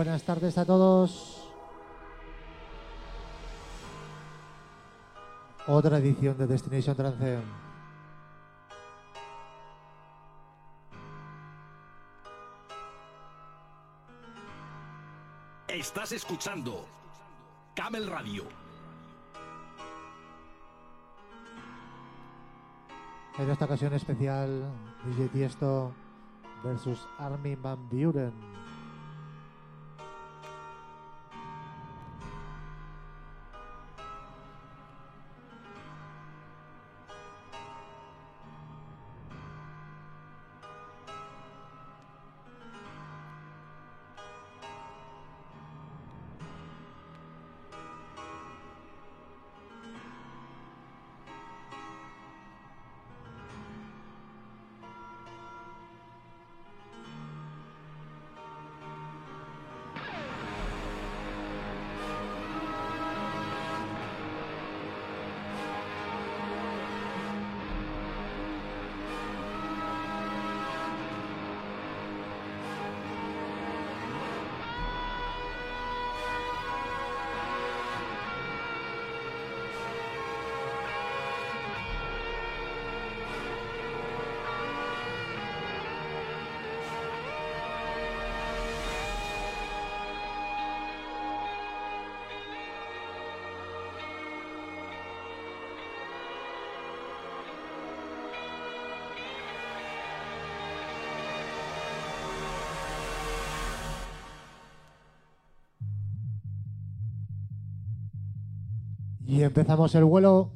Buenas tardes a todos. Otra edición de Destination Trance. Estás escuchando Camel Radio. En esta ocasión especial, DJ Tiesto versus Armin Van Buren. Y empezamos el vuelo.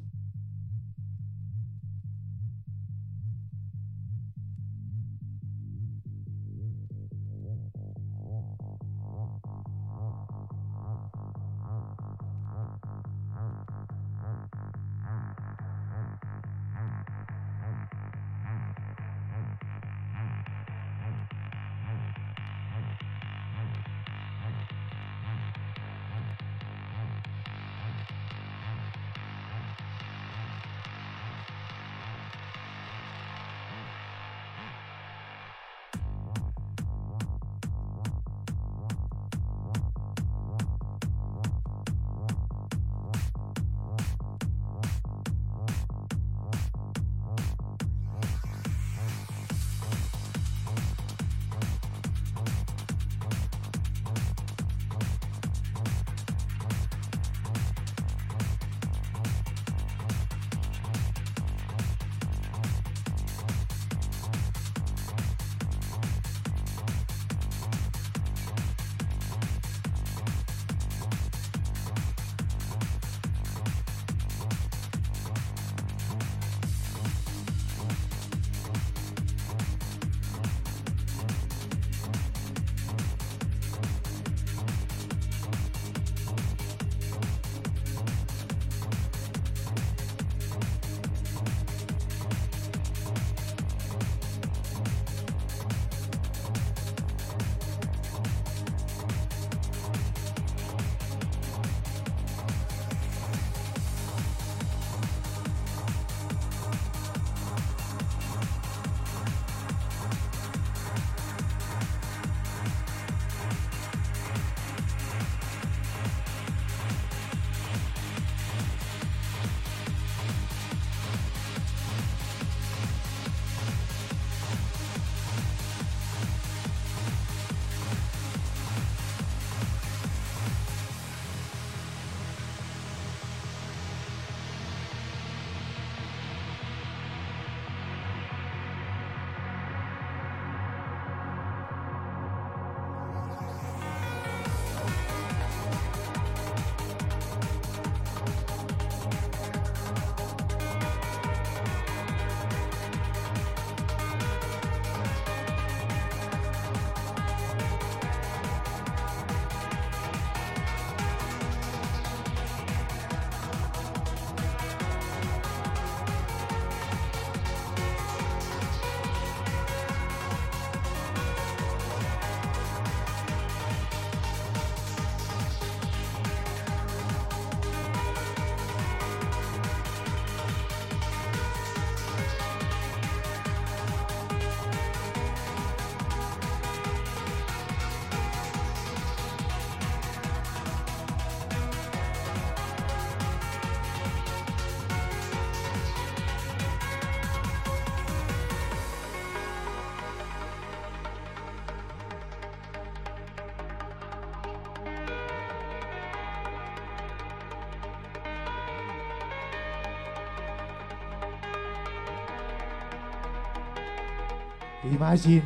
Imagine,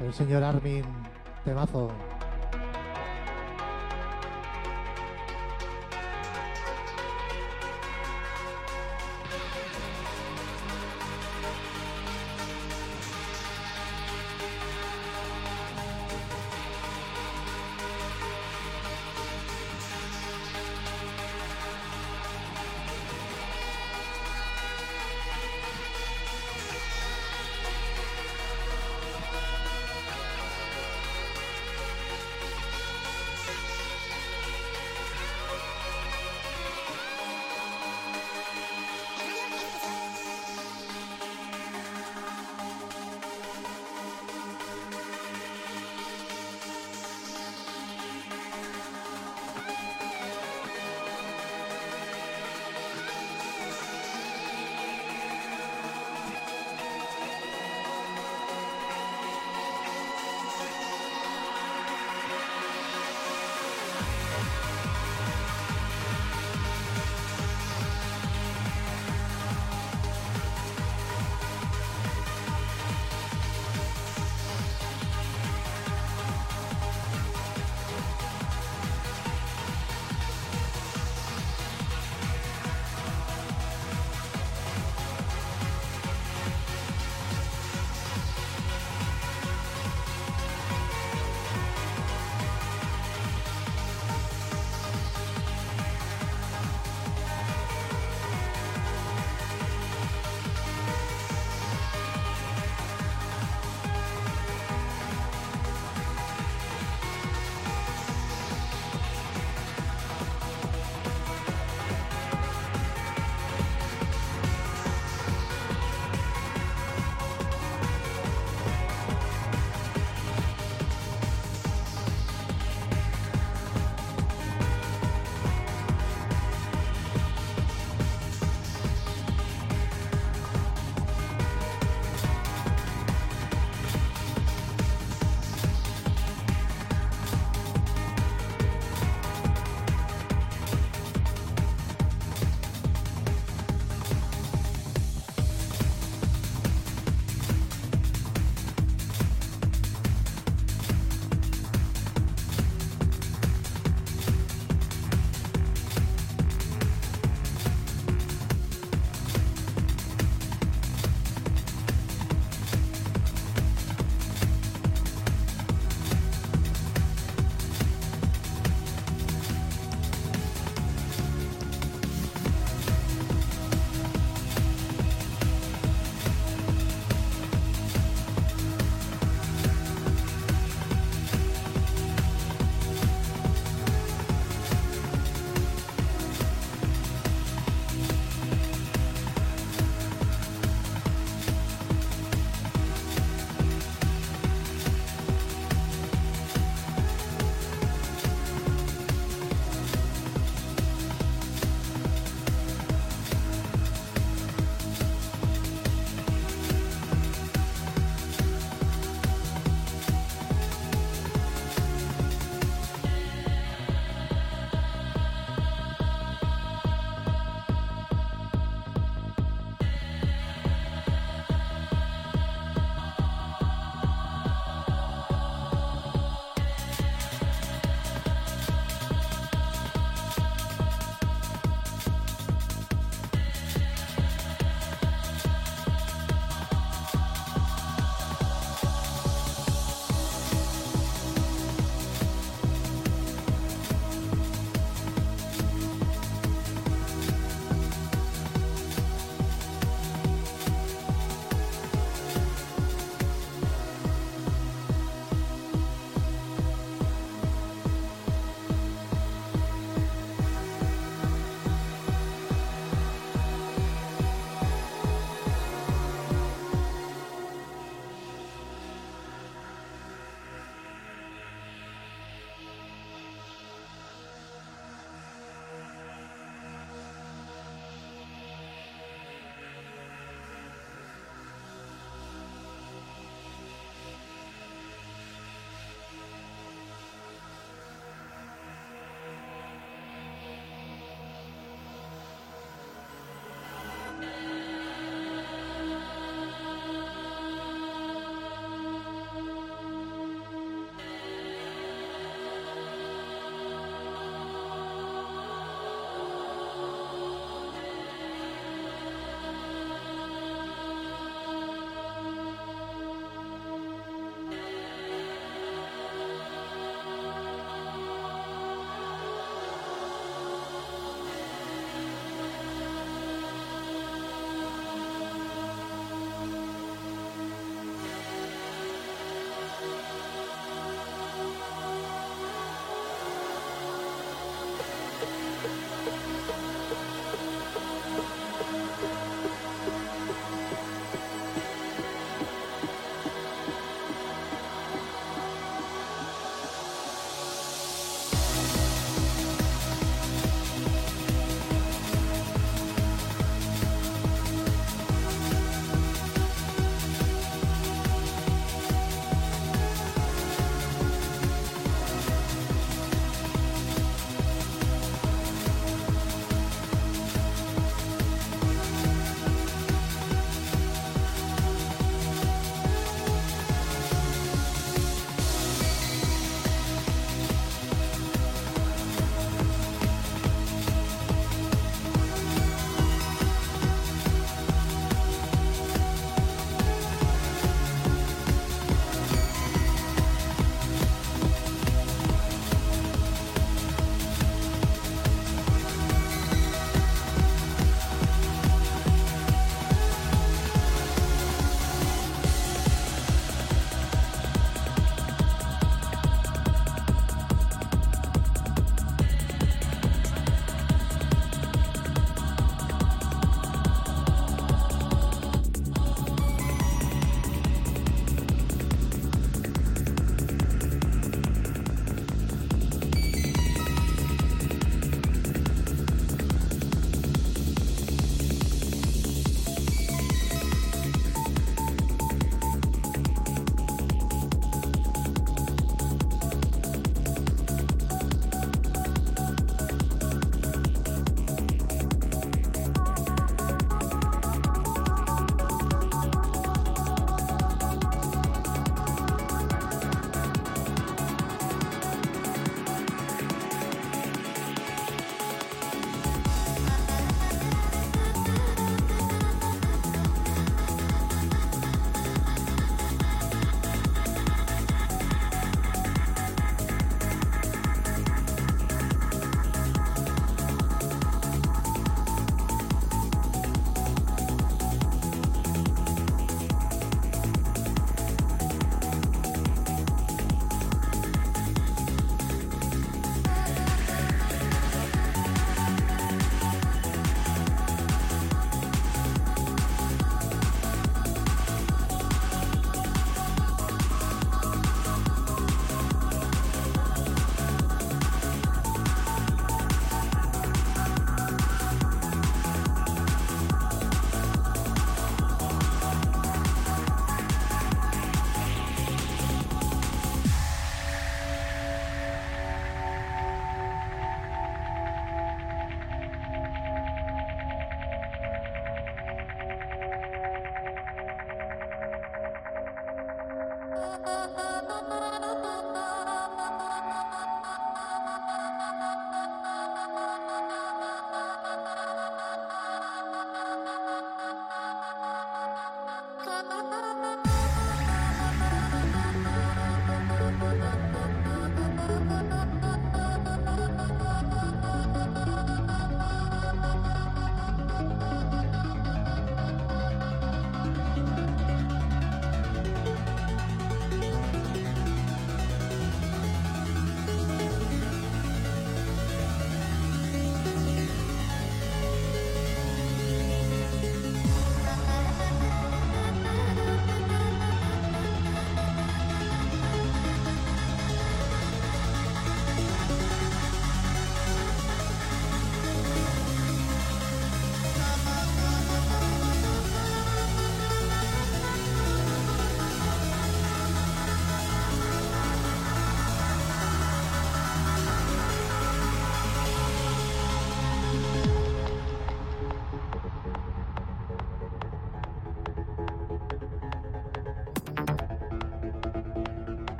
el señor Armin, temazo.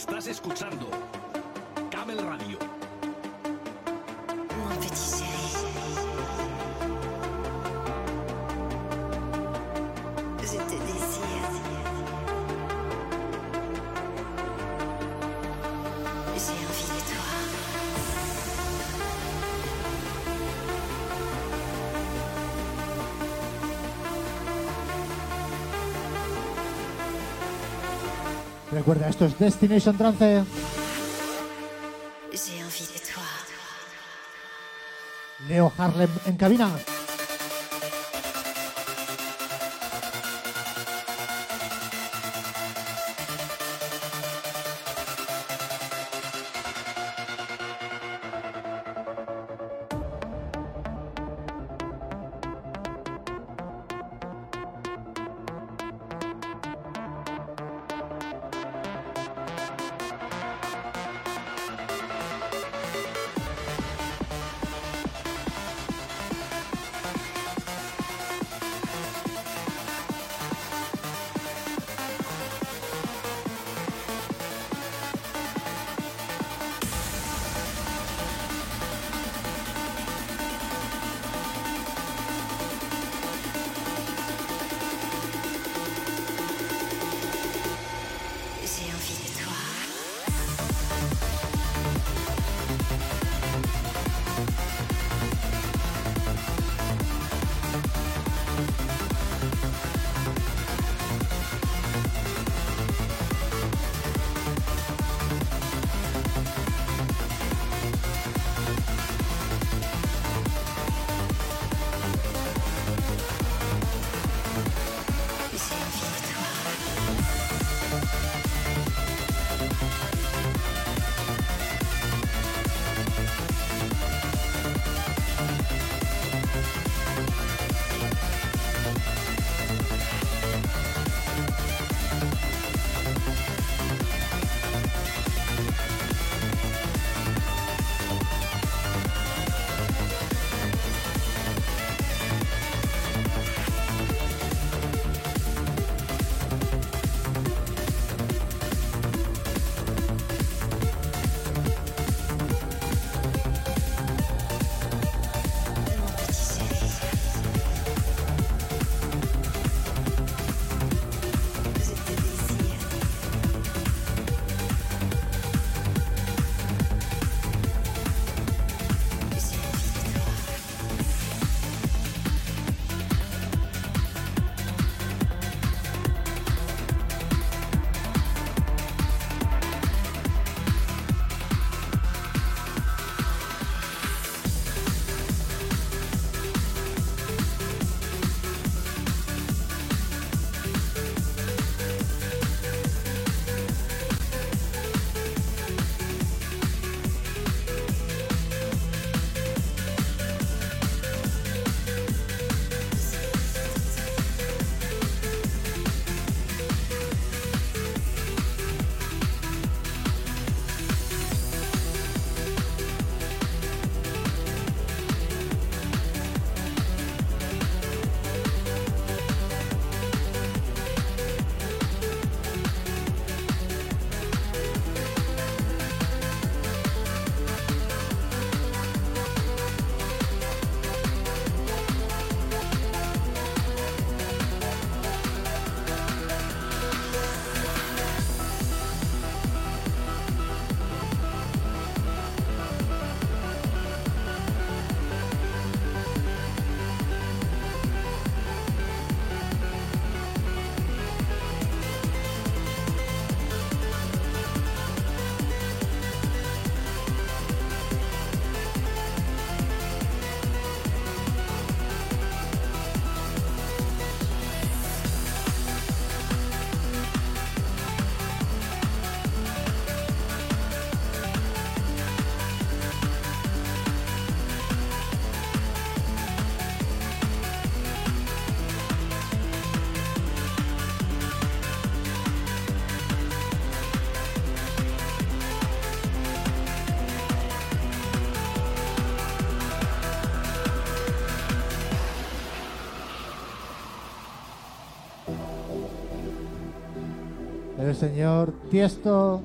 Estás escuchando recuerda, esto es Destination Trance. Leo Harlem en cabina. señor Tiesto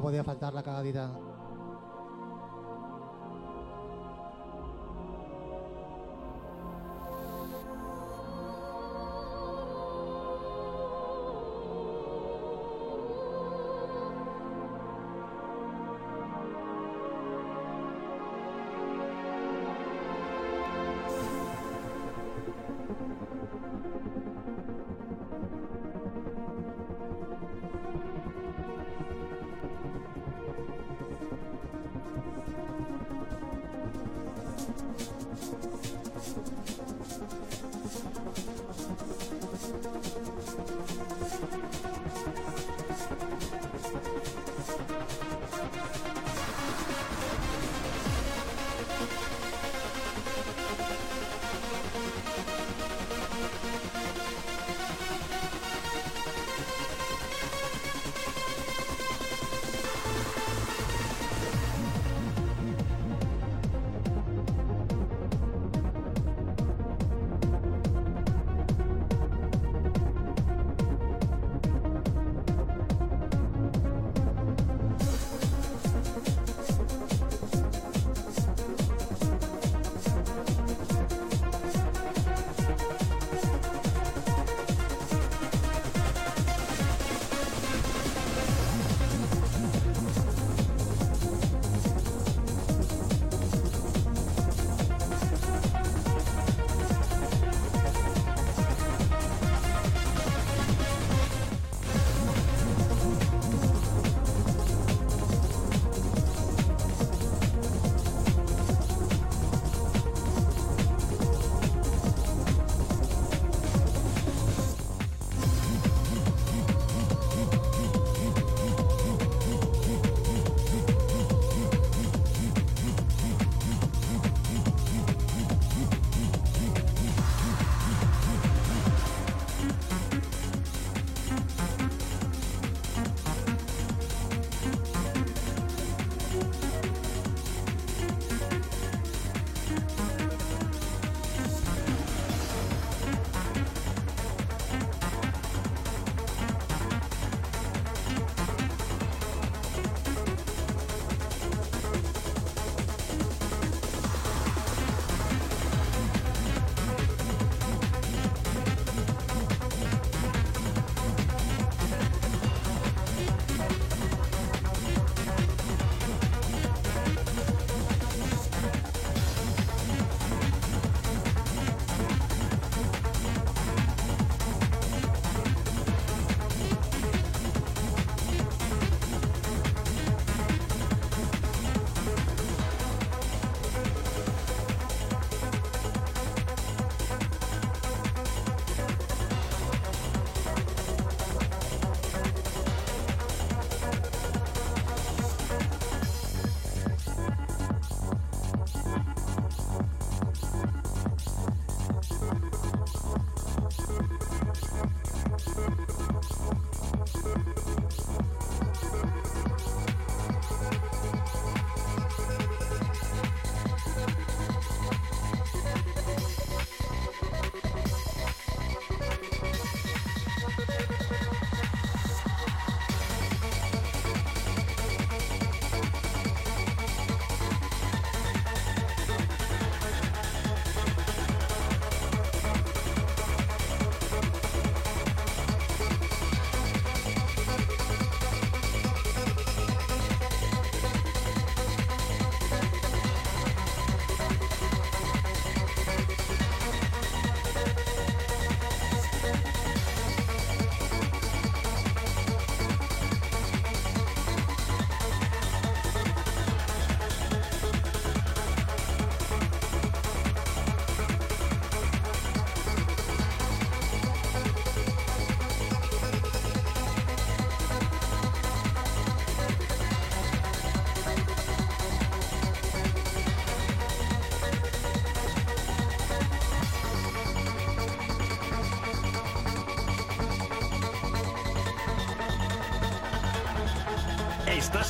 podía faltar la cagadita.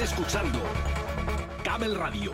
Escuchando Camel Radio.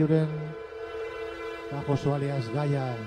Buren bajo su alias Gaia.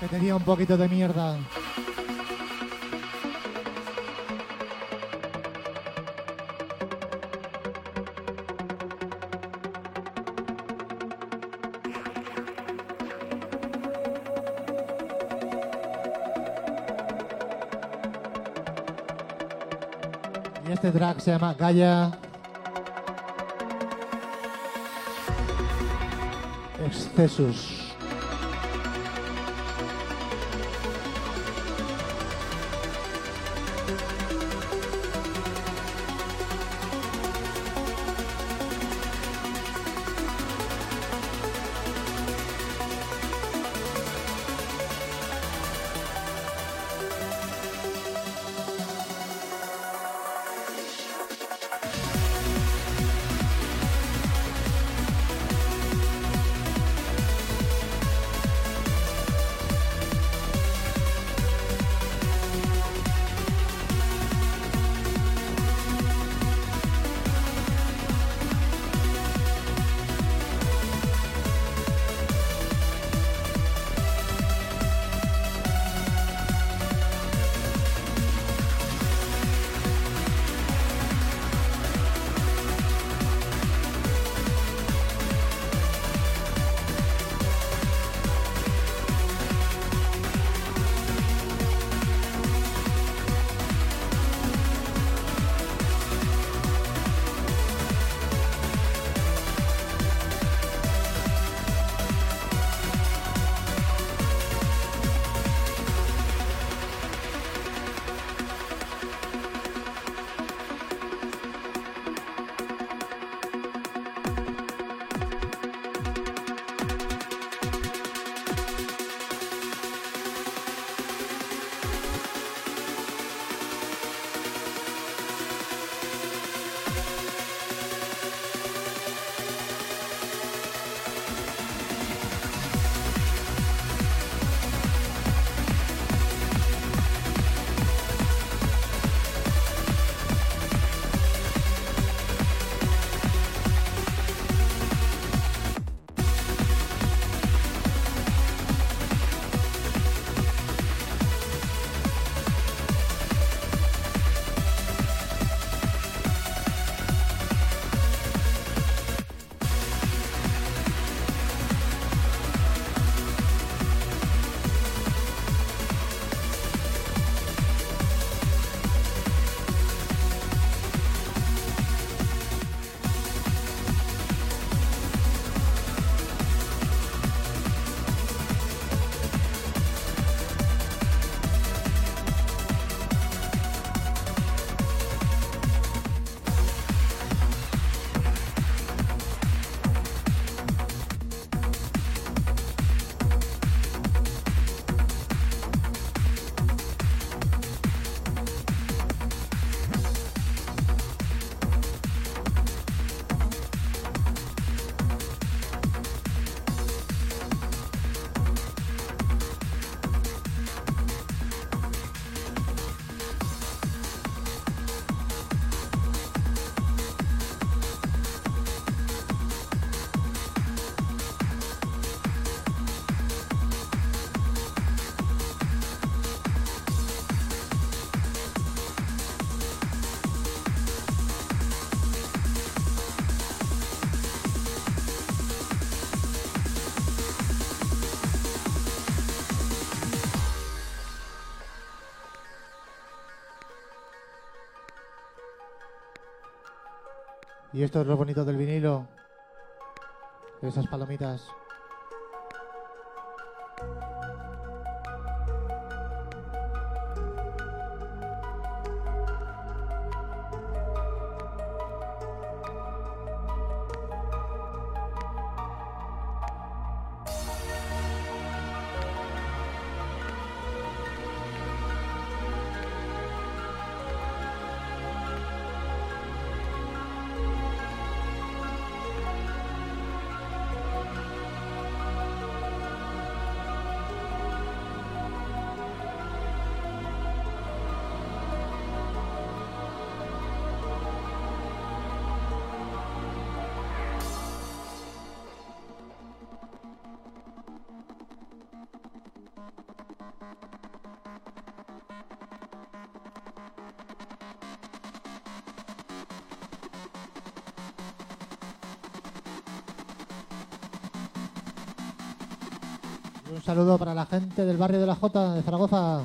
Que tenía un poquito de mierda. Y este track se llama Gaia Excessus. Y esto es lo bonito del vinilo. Esas palomitas. Un saludo para la gente del barrio de la Jota de Zaragoza.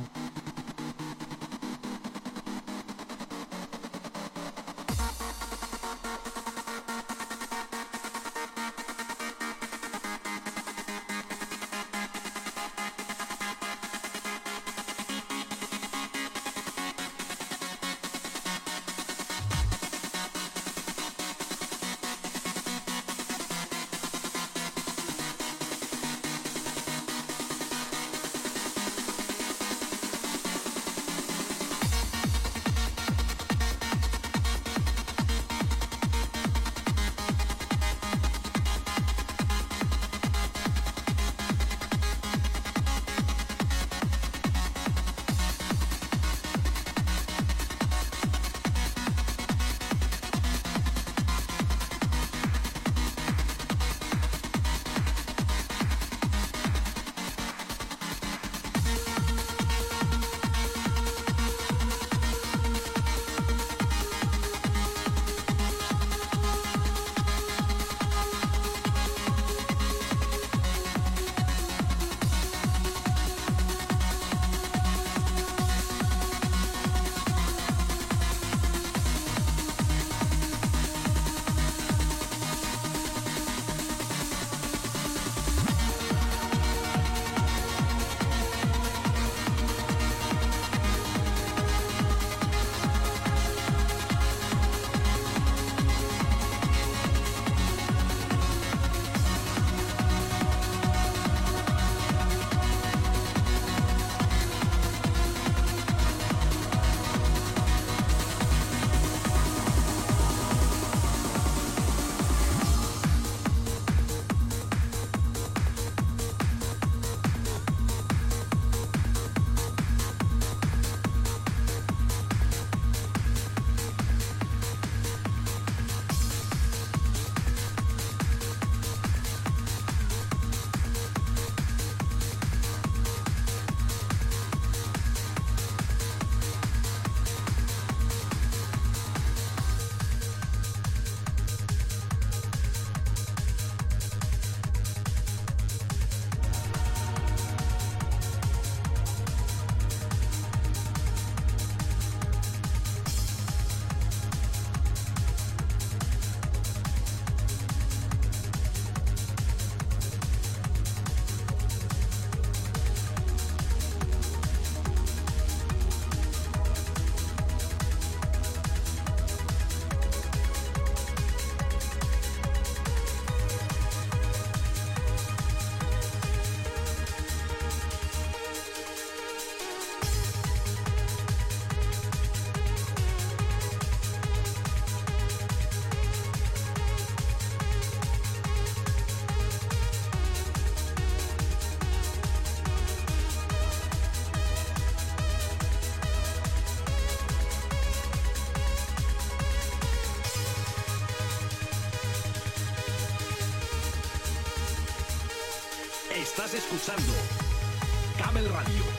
Escuchando Camel Radio.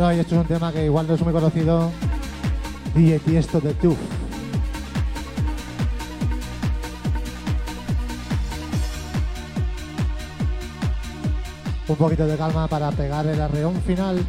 doy, esto es un tema que igual no es muy conocido. DJ Tiesto de Tuf. Un poquito de calma para pegar el arreón final.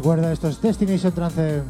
Recuerda, esto es Destination Trance.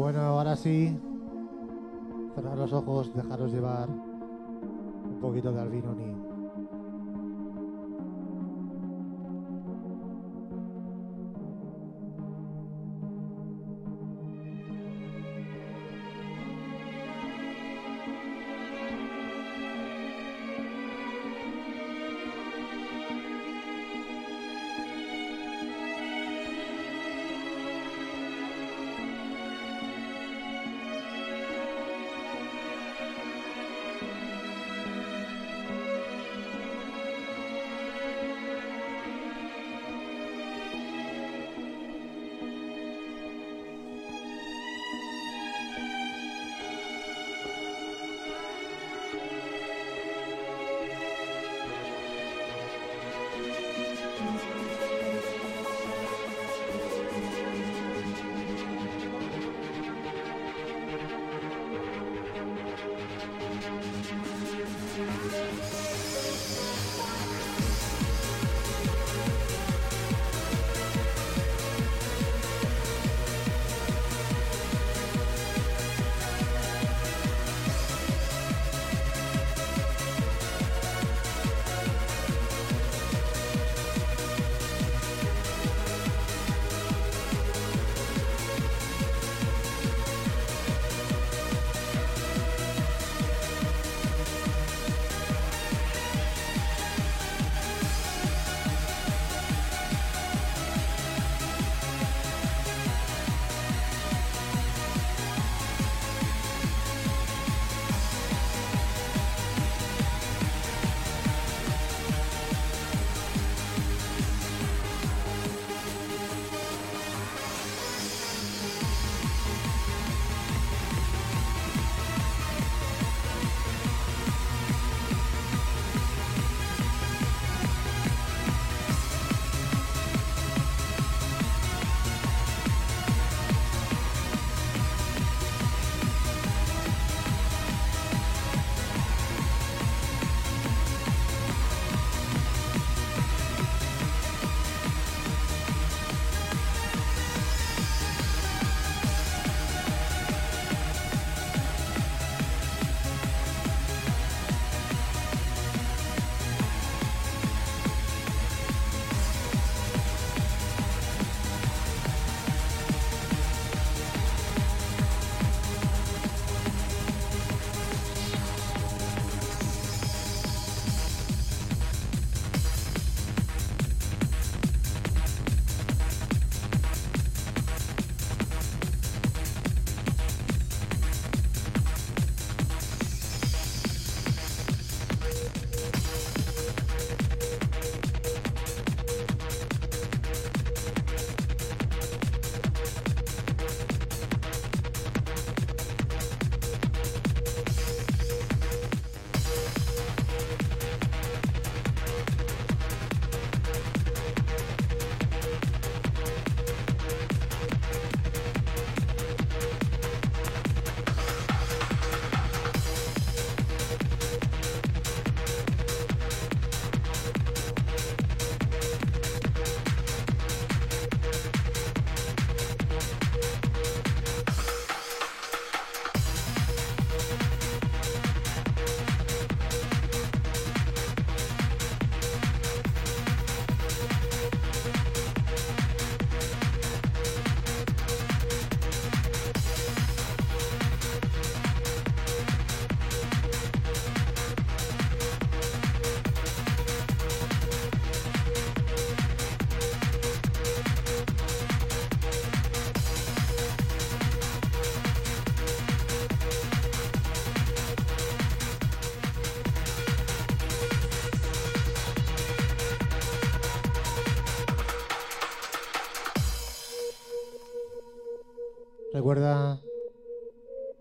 Bueno, ahora sí, cerrar los ojos, dejaros llevar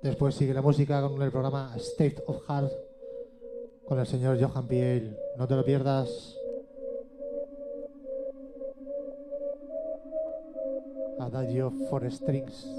después sigue la música con el programa State of Heart con el señor Johan Piel. No te lo pierdas. Adagio for Strings.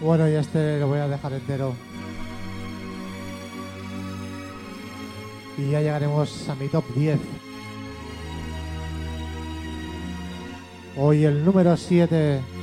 Bueno, y este lo voy a dejar entero. Y ya llegaremos a mi top 10. Hoy el número 7.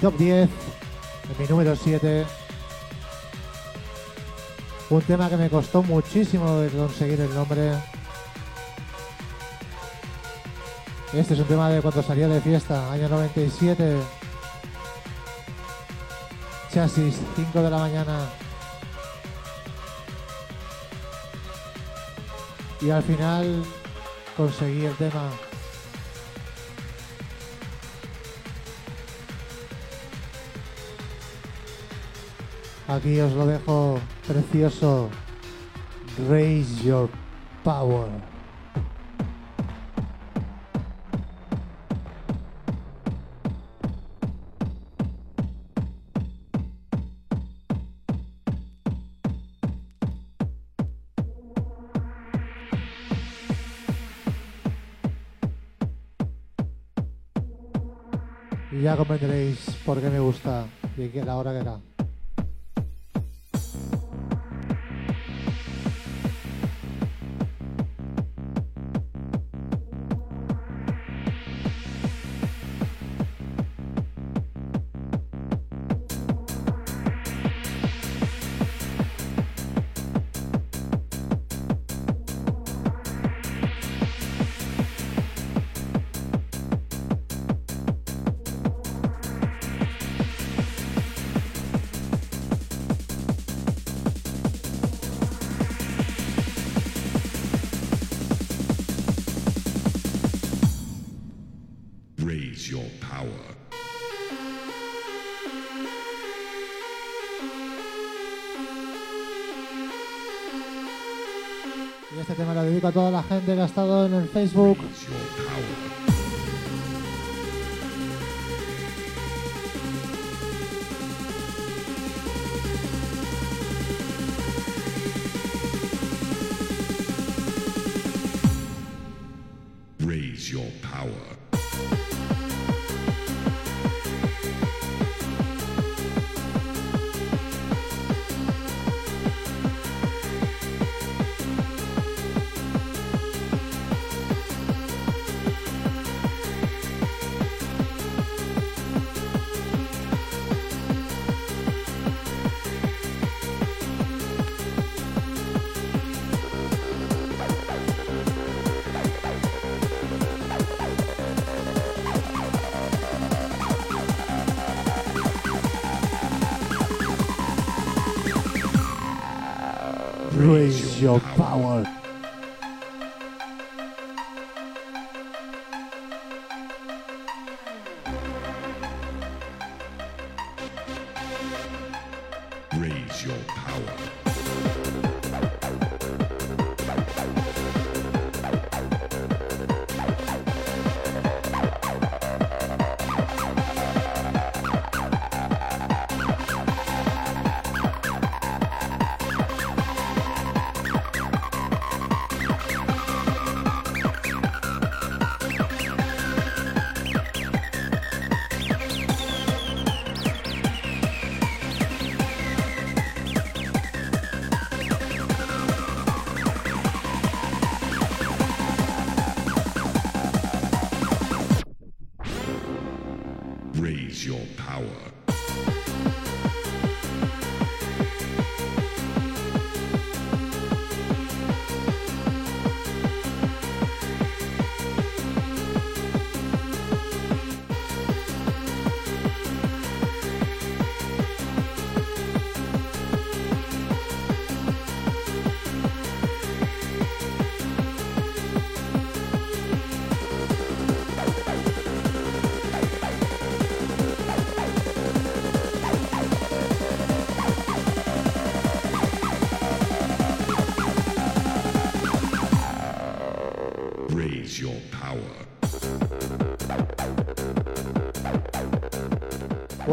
Top 10, en mi número 7, un tema que me costó muchísimo de conseguir el nombre. Este es un tema de cuando salía de fiesta, año 97. Chasis, 5 de la mañana. Y al final conseguí el tema. Aquí os lo dejo precioso. Raise your power. Ya comprenderéis por qué me gusta y la hora que era. Gente que ha estado en el Facebook. Raise your power.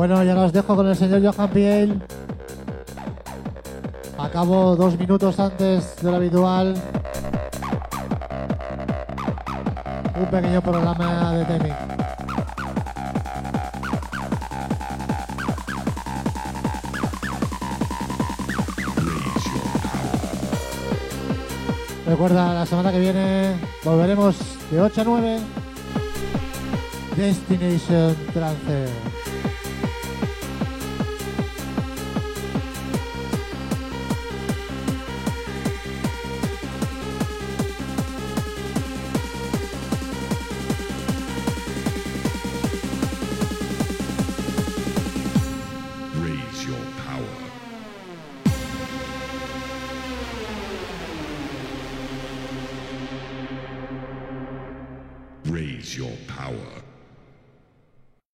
Bueno, ya los dejo con el señor Johan Piel. Acabo dos minutos antes de lo habitual. Un pequeño programa de power. Recuerda, la semana que viene volveremos de 8 a 9. Destination Trance.